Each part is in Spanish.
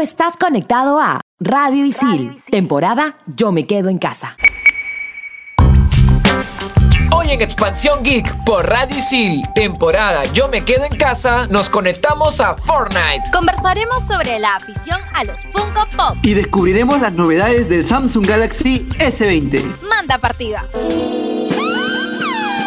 estás conectado a Radio Isil, temporada Yo me quedo en casa. Hoy en Expansión Geek por Radio Isil, temporada Yo me quedo en casa, nos conectamos a Fortnite. Conversaremos sobre la afición a los Funko Pop. Y descubriremos las novedades del Samsung Galaxy S20. Manda partida.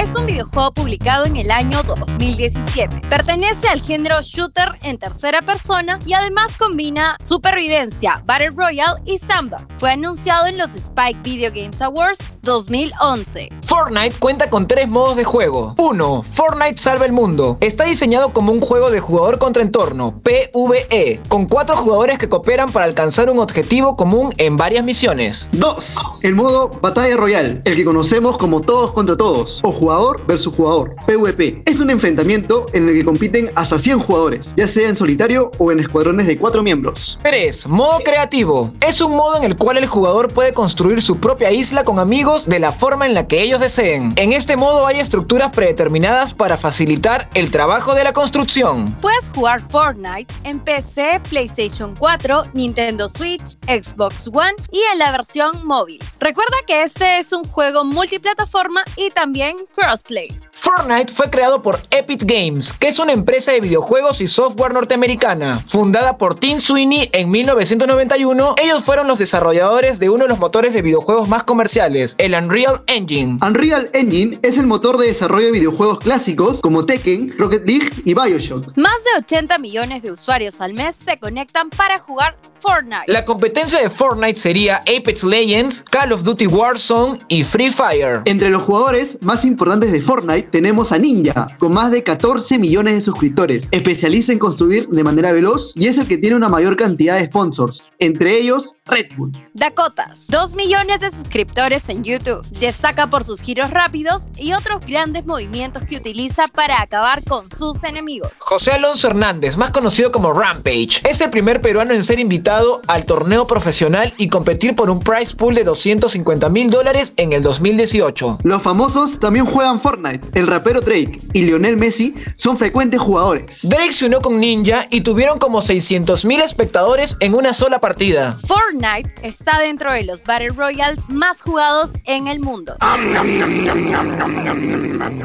Es un videojuego publicado en el año 2017. Pertenece al género shooter en tercera persona y además combina supervivencia, Battle Royale y Samba. Fue anunciado en los Spike Video Games Awards 2011. Fortnite cuenta con tres modos de juego. 1. Fortnite salva el mundo. Está diseñado como un juego de jugador contra entorno, PvE, con cuatro jugadores que cooperan para alcanzar un objetivo común en varias misiones. 2. El modo Batalla Royal, el que conocemos como todos contra todos, o jugador versus jugador, PvP. Es un enfrentamiento en el que compiten hasta 100 jugadores, ya sea en solitario o en escuadrones de 4 miembros. 3. Modo creativo. Es un modo en el cual el jugador puede construir su propia isla con amigos de la forma en la que ellos deseen. En este modo hay estructuras predeterminadas para facilitar el trabajo de la construcción. Puedes jugar Fortnite en PC, PlayStation 4, Nintendo Switch, Xbox One y en la versión móvil. Recuerda que este es un juego multiplataforma y también crossplay. Fortnite fue creado por Epic Games, que es una empresa de videojuegos y software norteamericana. Fundada por Tim Sweeney en 1991, ellos fueron los desarrolladores de uno de los motores de videojuegos más comerciales, el Unreal Engine. Unreal Engine es el motor de desarrollo de videojuegos clásicos como Tekken, Rocket League y Bioshock. Más de 80 millones de usuarios al mes se conectan para jugar Fortnite. La competencia de Fortnite sería Apex Legends, Call of Duty Warzone y Free Fire. Entre los jugadores más importantes de Fortnite tenemos a Ninja, con más de 14 millones de suscriptores. Especializa en construir de manera veloz y es el que tiene una mayor cantidad de sponsors, entre ellos Red Bull. Dakotas, 2 millones de suscriptores en YouTube. Destaca por sus giros rápidos y otros grandes movimientos que utiliza para acabar con sus enemigos. José Alonso Hernández, más conocido como Rampage, es el primer peruano en ser invitado al torneo profesional y competir por un prize pool de 250 mil dólares en el 2018. Los famosos también juegan Fortnite. El rapero Drake y Lionel Messi son frecuentes jugadores. Drake se unió con Ninja y tuvieron como 600 mil espectadores en una sola partida. Fortnite está dentro de los Battle Royales más jugados en el mundo.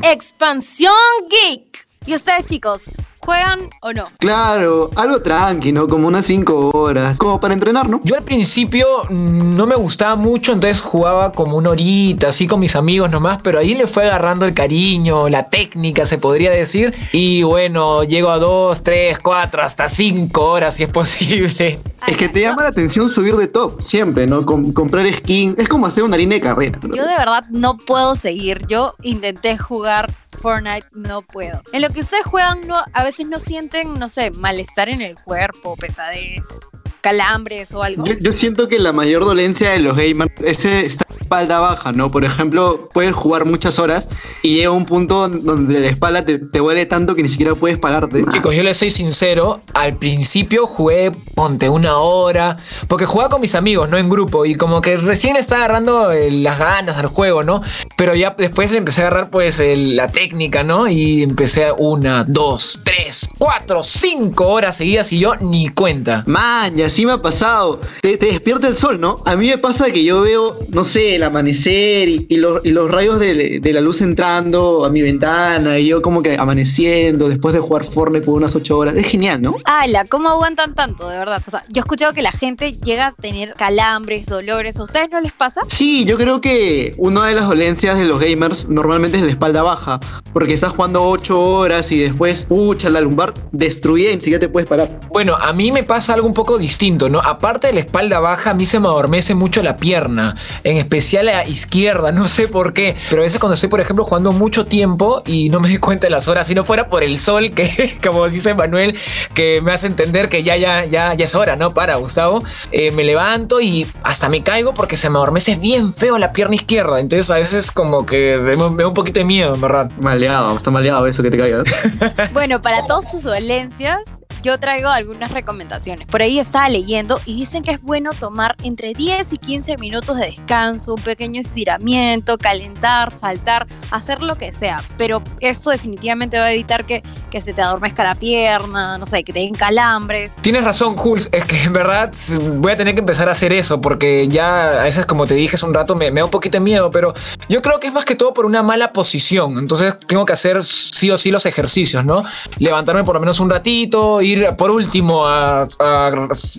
Expansión Geek. ¿Y ustedes chicos, juegan o no? Claro, algo tranqui, ¿no? Como unas 5 horas, como para entrenar, ¿no? Yo al principio no me gustaba mucho, entonces jugaba como una horita, así con mis amigos nomás, pero ahí le fue agarrando el cariño, la técnica, se podría decir. Y bueno, llego a 2, 3, 4, hasta 5 horas si es posible. Es que te llama la atención subir de top, siempre, ¿no? Com- comprar skin, es como hacer una harina de carrera. ¿no? Yo de verdad no puedo seguir. Yo intenté jugar Fortnite, no puedo. En lo que ustedes juegan, no, a veces no sienten, no sé, malestar en el cuerpo, pesadez, calambres o algo. Yo, yo siento que la mayor dolencia de los gamers es esta espalda baja, ¿no? Por ejemplo, puedes jugar muchas horas y llega un punto donde la espalda te, te duele tanto que ni siquiera puedes pararte. Chicos, yo les soy sincero, al principio jugué, ponte una hora, porque jugaba con mis amigos, no en grupo, y como que recién estaba agarrando eh, las ganas al juego, ¿no? Pero ya después le empecé a agarrar pues el- la técnica, ¿no? Y empecé a una, dos, tres, cuatro, cinco horas seguidas y yo ni cuenta. Man, así me ha pasado. Te, te despierta el sol, ¿no? A mí me pasa que yo veo, no sé, el amanecer y, y los, y los rayos de, de la luz entrando a mi ventana y yo como que amaneciendo después de jugar Fortnite por unas 8 horas. Es genial, ¿no? Ala, ¿cómo aguantan tanto, de verdad? O sea, yo he escuchado que la gente llega a tener calambres, dolores. ¿A ustedes no les pasa? Sí, yo creo que una de las dolencias de los gamers normalmente es la espalda baja, porque estás jugando 8 horas y después, pucha, la lumbar destruida y ni siquiera te puedes parar. Bueno, a mí me pasa algo un poco distinto distinto, ¿no? Aparte de la espalda baja, a mí se me adormece mucho la pierna, en especial la izquierda, no sé por qué, pero a veces cuando estoy, por ejemplo, jugando mucho tiempo y no me doy cuenta de las horas, si no fuera por el sol, que como dice Manuel, que me hace entender que ya, ya, ya, ya es hora, ¿no? Para, Gustavo, eh, me levanto y hasta me caigo porque se me adormece bien feo la pierna izquierda, entonces a veces como que me, me da un poquito de miedo, en verdad. Maleado, está maleado eso que te caigas. Bueno, para todas sus dolencias, yo traigo algunas recomendaciones. Por ahí estaba leyendo y dicen que es bueno tomar entre 10 y 15 minutos de descanso, un pequeño estiramiento, calentar, saltar, hacer lo que sea. Pero esto definitivamente va a evitar que, que se te adormezca la pierna, no sé, que te den calambres. Tienes razón, Jules, es que en verdad voy a tener que empezar a hacer eso porque ya a veces, como te dije hace un rato, me, me da un poquito de miedo, pero yo creo que es más que todo por una mala posición. Entonces tengo que hacer sí o sí los ejercicios, ¿no? Levantarme por lo menos un ratito, ir por último a, a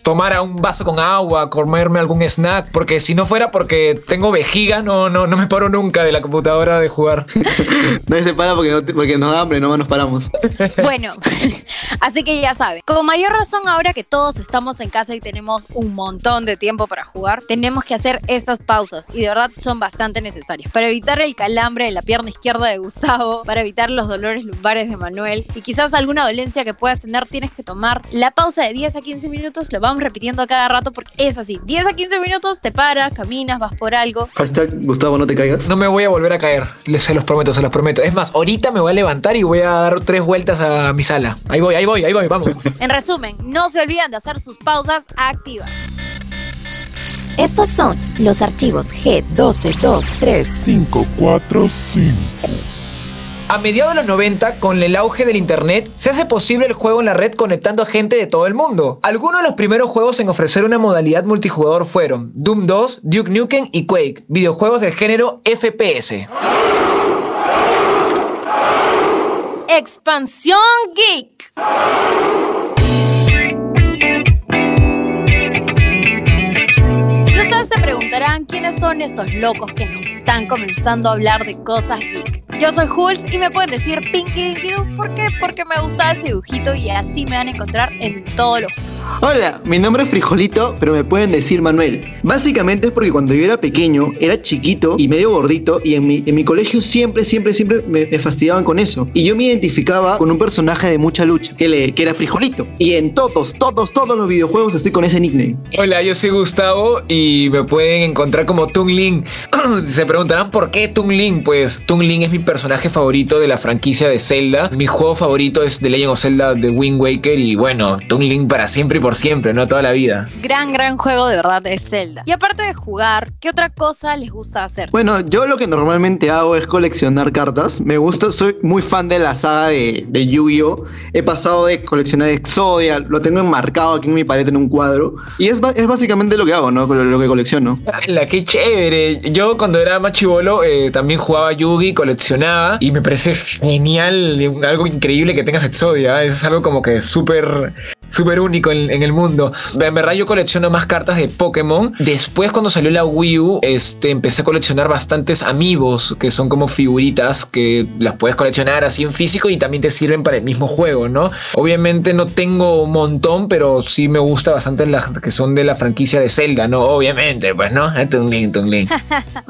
tomar a un vaso con agua, comerme algún snack, porque si no fuera porque tengo vejiga, no, no, no me paro nunca de la computadora de jugar. Nadie se para porque, no porque nos da hambre, no nos paramos. Bueno, así que ya saben, con mayor razón ahora que todos estamos en casa y tenemos un montón de tiempo para jugar, tenemos que hacer estas pausas y de verdad son bastante necesarias para evitar el calambre de la pierna izquierda de Gustavo, para evitar los dolores lumbares de Manuel y quizás alguna dolencia que puedas tener, tienes que tomar la pausa de 10 a 15 minutos, lo vamos repitiendo a cada rato porque es así, 10 a 15 minutos te paras, caminas, vas por algo. Hashtag Gustavo, no te caigas. No me voy a volver a caer, se los prometo, se los prometo. Es más, ahorita me voy a levantar y voy a dar tres vueltas a mi sala. Ahí voy, ahí voy, ahí voy, vamos. En resumen, no se olviden de hacer sus pausas activas. Estos son los archivos G1223. 545. A mediados de los 90, con el auge del internet, se hace posible el juego en la red conectando a gente de todo el mundo. Algunos de los primeros juegos en ofrecer una modalidad multijugador fueron Doom 2, Duke Nukem y Quake, videojuegos del género FPS. Expansión Geek. Y ustedes se preguntarán quiénes son estos locos que nos están comenzando a hablar de cosas geek. Yo soy Jules y me pueden decir Pinky Dinky Doo. ¿Por qué? Porque me gustaba ese dibujito y así me van a encontrar en todos los Hola, mi nombre es Frijolito, pero me pueden decir Manuel. Básicamente es porque cuando yo era pequeño, era chiquito y medio gordito, y en mi, en mi colegio siempre, siempre, siempre me, me fastidiaban con eso. Y yo me identificaba con un personaje de mucha lucha, que, le, que era Frijolito. Y en todos, todos, todos los videojuegos estoy con ese nickname. Hola, yo soy Gustavo y me pueden encontrar como Tung Lin. Se preguntarán por qué Tung Lin. Pues Tung Lin es mi personaje favorito de la franquicia de Zelda. Mi juego favorito es The Legend of Zelda de Wind Waker y bueno, Tung Lin para siempre y por siempre, no toda la vida. Gran, gran juego de verdad de Zelda. Y aparte de jugar, ¿qué otra cosa les gusta hacer? Bueno, yo lo que normalmente hago es coleccionar cartas. Me gusta, soy muy fan de la saga de, de Yu-Gi-Oh! He pasado de coleccionar Exodia, lo tengo enmarcado aquí en mi pared en un cuadro. Y es, es básicamente lo que hago, ¿no? Lo, lo que colecciono. ¡Hala, qué chévere! Yo cuando era más chivolo eh, también jugaba Yugi, coleccionaba y me parece genial, algo increíble que tengas Exodia. Es algo como que súper súper único en, en el mundo. En verdad yo colecciono más cartas de Pokémon. Después cuando salió la Wii U, este, empecé a coleccionar bastantes amigos, que son como figuritas que las puedes coleccionar así en físico y también te sirven para el mismo juego, ¿no? Obviamente no tengo un montón, pero sí me gusta bastante las que son de la franquicia de Zelda, ¿no? Obviamente, pues, ¿no? Tung Lin, Tung Lin.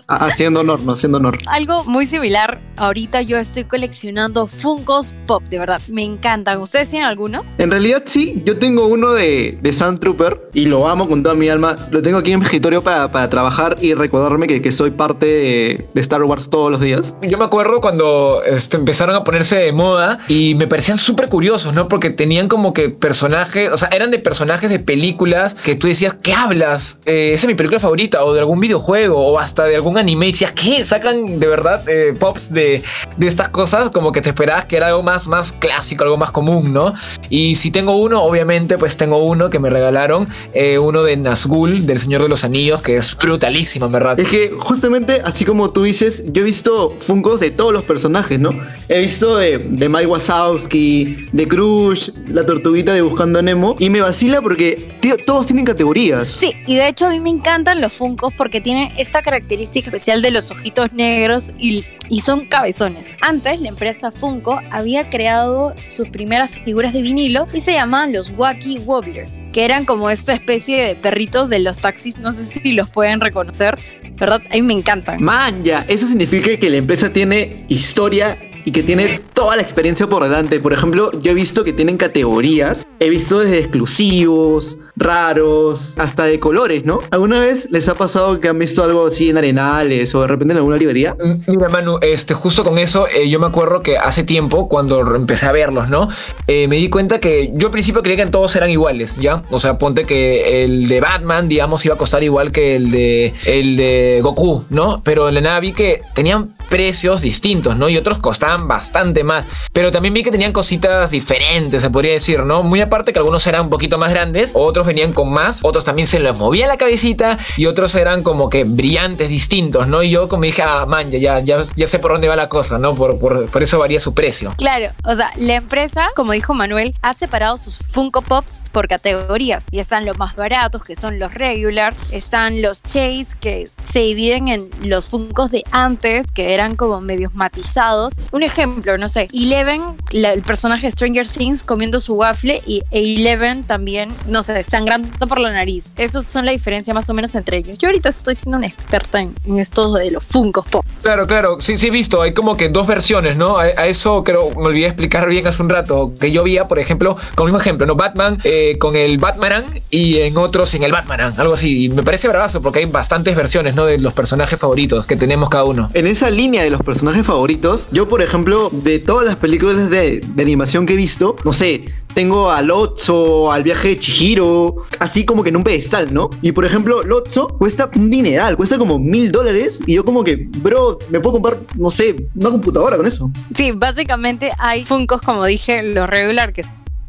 Ha- Haciendo honor, ¿no? Haciendo honor. Algo muy similar, ahorita yo estoy coleccionando Funkos Pop, de verdad, me encantan. ¿Ustedes tienen algunos? En realidad sí, yo tengo uno de, de Sand Trooper y lo amo con toda mi alma. Lo tengo aquí en mi escritorio para, para trabajar y recordarme que, que soy parte de, Star Wars todos los días. Yo me acuerdo cuando este, empezaron a ponerse de moda y me parecían súper curiosos, ¿no? Porque tenían como que personajes, o sea, eran de personajes de películas que tú decías, ¿qué hablas? Eh, esa es mi película favorita, o de algún videojuego, o hasta de algún anime. Y decías, ¿qué? Sacan de verdad eh, pops de, de estas cosas, como que te esperabas que era algo más, más clásico, algo más común, ¿no? Y si tengo uno, obviamente, pues tengo uno que me regalaron, eh, uno de Nazgul, del Señor de los Anillos, que es brutalísimo, en verdad. Es que justamente así como tú dices, yo he visto Funkos de todos los personajes, ¿no? He visto de, de Mike Wazowski, de Crush, la tortuguita de Buscando a Nemo, y me vacila porque tío, todos tienen categorías. Sí, y de hecho a mí me encantan los Funkos porque tienen esta característica especial de los ojitos negros y, y son cabezones. Antes la empresa Funko había creado sus primeras figuras de vinilo y se llamaban los los Wacky Wobblers, que eran como esta especie de perritos de los taxis, no sé si los pueden reconocer, ¿verdad? A mí me encantan. Man, ya, eso significa que la empresa tiene historia y que tiene toda la experiencia por delante. Por ejemplo, yo he visto que tienen categorías. He visto desde exclusivos, raros, hasta de colores, ¿no? ¿Alguna vez les ha pasado que han visto algo así en Arenales o de repente en alguna librería? Mm, Mira, Manu, este, justo con eso, eh, yo me acuerdo que hace tiempo, cuando empecé a verlos, ¿no? Eh, me di cuenta que yo al principio creía que todos eran iguales, ¿ya? O sea, ponte que el de Batman, digamos, iba a costar igual que el de, el de Goku, ¿no? Pero en la nada vi que tenían precios distintos, ¿no? Y otros costaban bastante más. Pero también vi que tenían cositas diferentes, se podría decir, ¿no? Muy aparte que algunos eran un poquito más grandes, otros venían con más, otros también se les movía la cabecita y otros eran como que brillantes, distintos, ¿no? Y yo como dije, ah, man, ya, ya, ya sé por dónde va la cosa, ¿no? Por, por, por eso varía su precio. Claro, o sea, la empresa, como dijo Manuel, ha separado sus Funko Pops por categorías y están los más baratos, que son los regular, están los Chase, que se dividen en los Funkos de antes, que eran como medios matizados. Un ejemplo, no sé, Eleven, el personaje Stranger Things comiendo su waffle y e Eleven también, no sé, sangrando por la nariz. Esos son la diferencia más o menos entre ellos. Yo ahorita estoy siendo una experta en, en esto de los Funkos Pop. Claro, claro, sí, sí he visto, hay como que dos versiones, ¿no? A, a eso creo, me olvidé explicar bien hace un rato, que yo veía, por ejemplo, con el mismo ejemplo, ¿no? Batman eh, con el Batmanan y en otros sin el Batmanan, algo así. Y me parece bravazo porque hay bastantes versiones, ¿no? De los personajes favoritos que tenemos cada uno. En esa línea de los personajes favoritos, yo por ejemplo, de todas las películas de, de animación que he visto, no sé, tengo a Lotso, al viaje de Chihiro, así como que en un pedestal, ¿no? Y por ejemplo, Lotso cuesta un dineral, cuesta como mil dólares y yo como que, bro, me puedo comprar, no sé, una computadora con eso. Sí, básicamente hay Funkos, como dije, los regular, que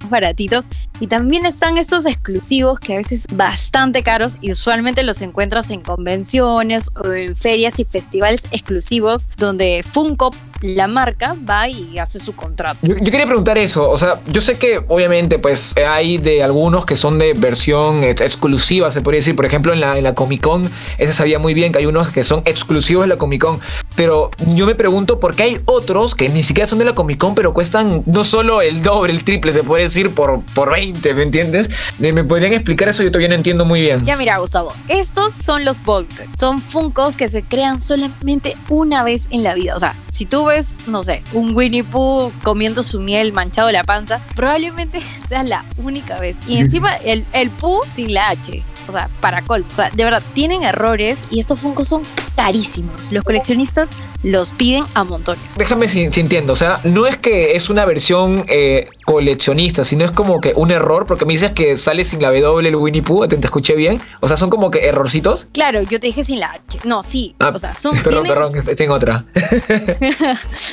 baratitos. Y también están estos exclusivos que a veces bastante caros y usualmente los encuentras en convenciones o en ferias y festivales exclusivos donde Funko, la marca, va y hace su contrato. Yo, yo quería preguntar eso, o sea, yo sé que obviamente pues hay de algunos que son de versión ex- exclusiva, se podría decir, por ejemplo en la, en la Comic Con, ese sabía muy bien que hay unos que son exclusivos de la Comic Con, pero yo me pregunto por qué hay otros que ni siquiera son de la Comic Con, pero cuestan no solo el doble, el triple, se puede decir, por, por 20, ¿me entiendes? Eh, ¿Me podrían explicar eso? Yo todavía no entiendo muy bien. Ya mira, Gustavo, estos son los Bolted. Son Funkos que se crean solamente una vez en la vida. O sea, si tú ves, no sé, un Winnie Pooh comiendo su miel manchado la panza, probablemente sea la única vez. Y encima el, el Pooh sin la H. O sea, para col. O sea, de verdad, tienen errores y estos Funkos son carísimos. Los coleccionistas los piden a montones. Déjame si, si entiendo, o sea, no es que es una versión eh, coleccionista, sino es como que un error, porque me dices que sale sin la W el Winnie Pooh, ¿te, te escuché bien? O sea, son como que errorcitos. Claro, yo te dije sin la H. No, sí. Ah, o sea, son. Perdón, tienen- perdón, estoy en otra.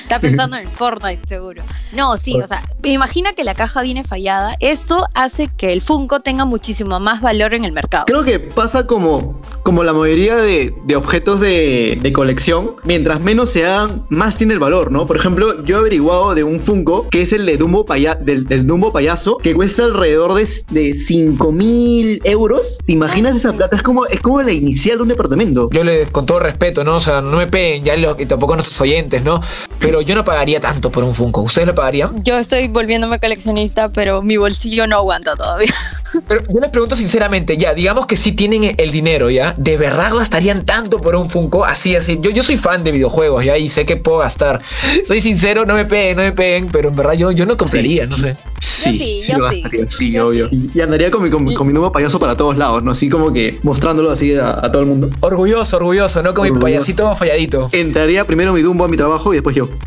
Está pensando en Fortnite, seguro. No, sí, o sea, imagina que la caja viene fallada. Esto hace que el Funko tenga muchísimo más valor en el mercado. Creo que pasa como, como la mayoría de, de objetos de, de colección. Mientras menos se hagan, más tiene el valor, ¿no? Por ejemplo, yo he averiguado de un Funko que es el de Dumbo, paya- del, del Dumbo payaso, que cuesta alrededor de, de 5 mil euros. ¿Te imaginas esa plata? Es como, es como la inicial de un departamento. Yo le, con todo respeto, ¿no? O sea, no me peguen ya los, y tampoco nuestros oyentes, ¿no? Pero yo no pagaría tanto por un Funko. ¿Ustedes lo pagarían? Yo estoy volviéndome coleccionista, pero mi bolsillo no aguanta todavía. Pero yo les pregunto sinceramente, ya, digamos que sí tienen el dinero, ¿ya? ¿De verdad gastarían tanto por un Funko? Así, así. Yo, yo soy fan de videojuegos, ¿ya? Y sé que puedo gastar. Soy sincero, no me peguen, no me peguen, pero en verdad yo, yo no compraría, no sé. sí, yo sí. gastaría, sí, Yo obvio. sí. Y, andaría con mi, con, mi- Y- con mi Dumbo payaso para todos lados, ¿no? Así como que mostrándolo así a, a todo el mundo. Orgulloso, orgulloso, ¿no? Con mi Orgulloso. payasito falladito. Entraría primero mi Dumbo a mi trabajo y después yo.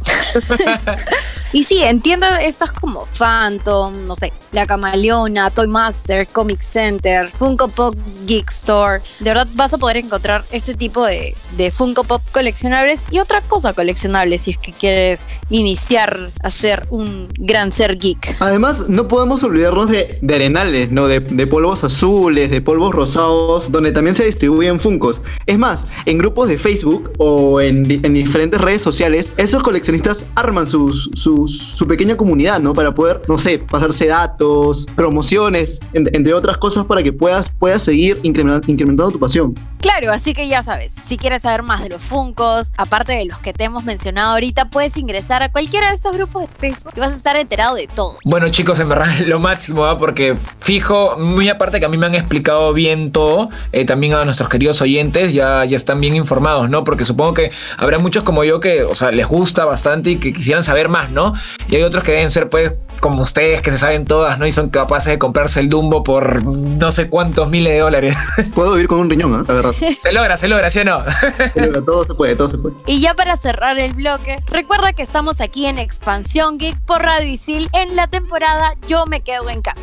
Y sí, entiendo estas como Phantom, no sé, La Camaleona, Toy Master, Comic Center, Funko Pop Geek Store. De verdad vas a poder encontrar ese tipo de, de Funko Pop coleccionables y otra cosa coleccionable si es que quieres iniciar a ser un gran ser geek. Además, no podemos olvidarnos de, de arenales, ¿no? De, de polvos azules, de polvos rosados, donde también se distribuyen Funcos. Es más, en grupos de Facebook o en, en diferentes redes sociales, estos coleccionistas arman sus- su pequeña comunidad, ¿no? Para poder, no sé, pasarse datos, promociones, en- entre otras cosas, para que puedas, puedas seguir incrementando tu pasión. Claro, así que ya sabes, si quieres saber más de los Funcos, aparte de los que te hemos mencionado ahorita, puedes ingresar a cualquiera de estos grupos de Facebook y vas a estar enterado de todo. Bueno chicos, en verdad lo máximo, ¿ah? porque fijo, muy aparte que a mí me han explicado bien todo, eh, también a nuestros queridos oyentes ya, ya están bien informados, ¿no? Porque supongo que habrá muchos como yo que, o sea, les gusta bastante y que quisieran saber más, ¿no? Y hay otros que deben ser pues como ustedes que se saben todas, ¿no? Y son capaces de comprarse el Dumbo por no sé cuántos miles de dólares. Puedo vivir con un riñón, ¿eh? Verdad. se logra, se logra, ¿sí o no? Pero todo se puede, todo se puede. Y ya para cerrar el bloque, recuerda que estamos aquí en Expansión Geek por Radio Isil en la temporada Yo me quedo en casa.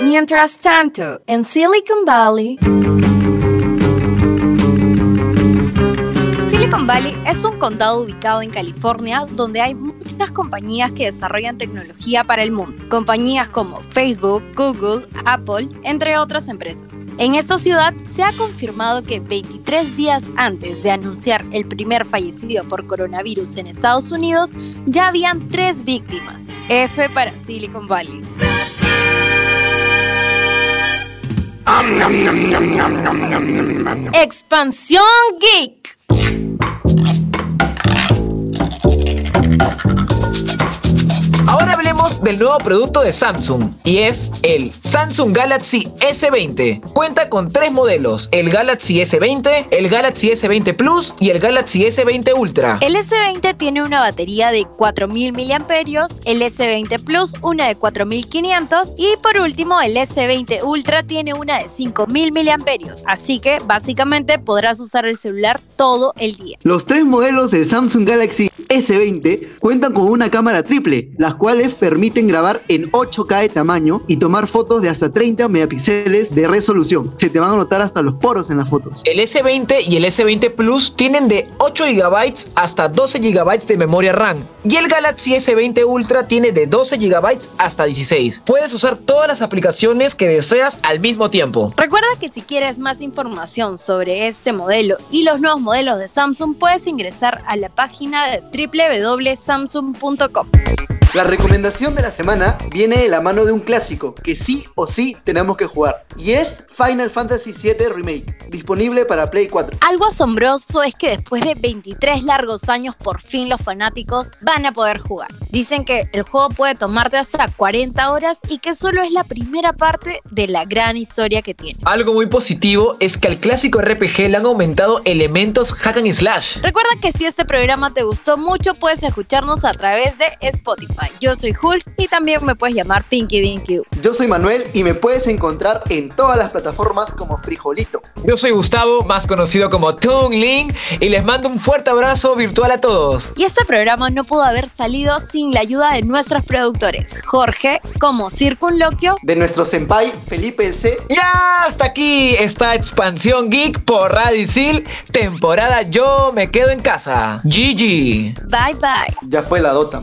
Mientras tanto, en Silicon Valley... Valley es un condado ubicado en California donde hay muchas compañías que desarrollan tecnología para el mundo. Compañías como Facebook, Google, Apple, entre otras empresas. En esta ciudad se ha confirmado que 23 días antes de anunciar el primer fallecido por coronavirus en Estados Unidos, ya habían tres víctimas. F para Silicon Valley. Expansión Geek. Hablemos del nuevo producto de Samsung y es el Samsung Galaxy S20. Cuenta con tres modelos, el Galaxy S20, el Galaxy S20 Plus y el Galaxy S20 Ultra. El S20 tiene una batería de 4000 mAh, el S20 Plus una de 4500 y por último el S20 Ultra tiene una de 5000 mAh. Así que básicamente podrás usar el celular todo el día. Los tres modelos del Samsung Galaxy S20 cuentan con una cámara triple, las cuales permiten grabar en 8K de tamaño y tomar fotos de hasta 30 megapíxeles de resolución. Se te van a notar hasta los poros en las fotos. El S20 y el S20 Plus tienen de 8 GB hasta 12 GB de memoria RAM y el Galaxy S20 Ultra tiene de 12 GB hasta 16. Puedes usar todas las aplicaciones que deseas al mismo tiempo. Recuerda que si quieres más información sobre este modelo y los nuevos modelos de Samsung, puedes ingresar a la página de www.samsung.com. La recomendación de la semana viene de la mano de un clásico que sí o sí tenemos que jugar. Y es Final Fantasy VII Remake, disponible para Play 4. Algo asombroso es que después de 23 largos años por fin los fanáticos van a poder jugar. Dicen que el juego puede tomarte hasta 40 horas y que solo es la primera parte de la gran historia que tiene. Algo muy positivo es que al clásico RPG le han aumentado elementos hack and slash. Recuerda que si este programa te gustó mucho puedes escucharnos a través de Spotify. Yo soy Jules y también me puedes llamar Pinky Dinky. Yo soy Manuel y me puedes encontrar en todas las plataformas como Frijolito. Yo soy Gustavo, más conocido como Toon Link, y les mando un fuerte abrazo virtual a todos. Y este programa no pudo haber salido sin la ayuda de nuestros productores, Jorge, como Circunloquio, De nuestro senpai Felipe el C. Ya hasta aquí esta expansión geek por Radio Isil, temporada Yo me quedo en casa. GG. bye bye. Ya fue la Dota.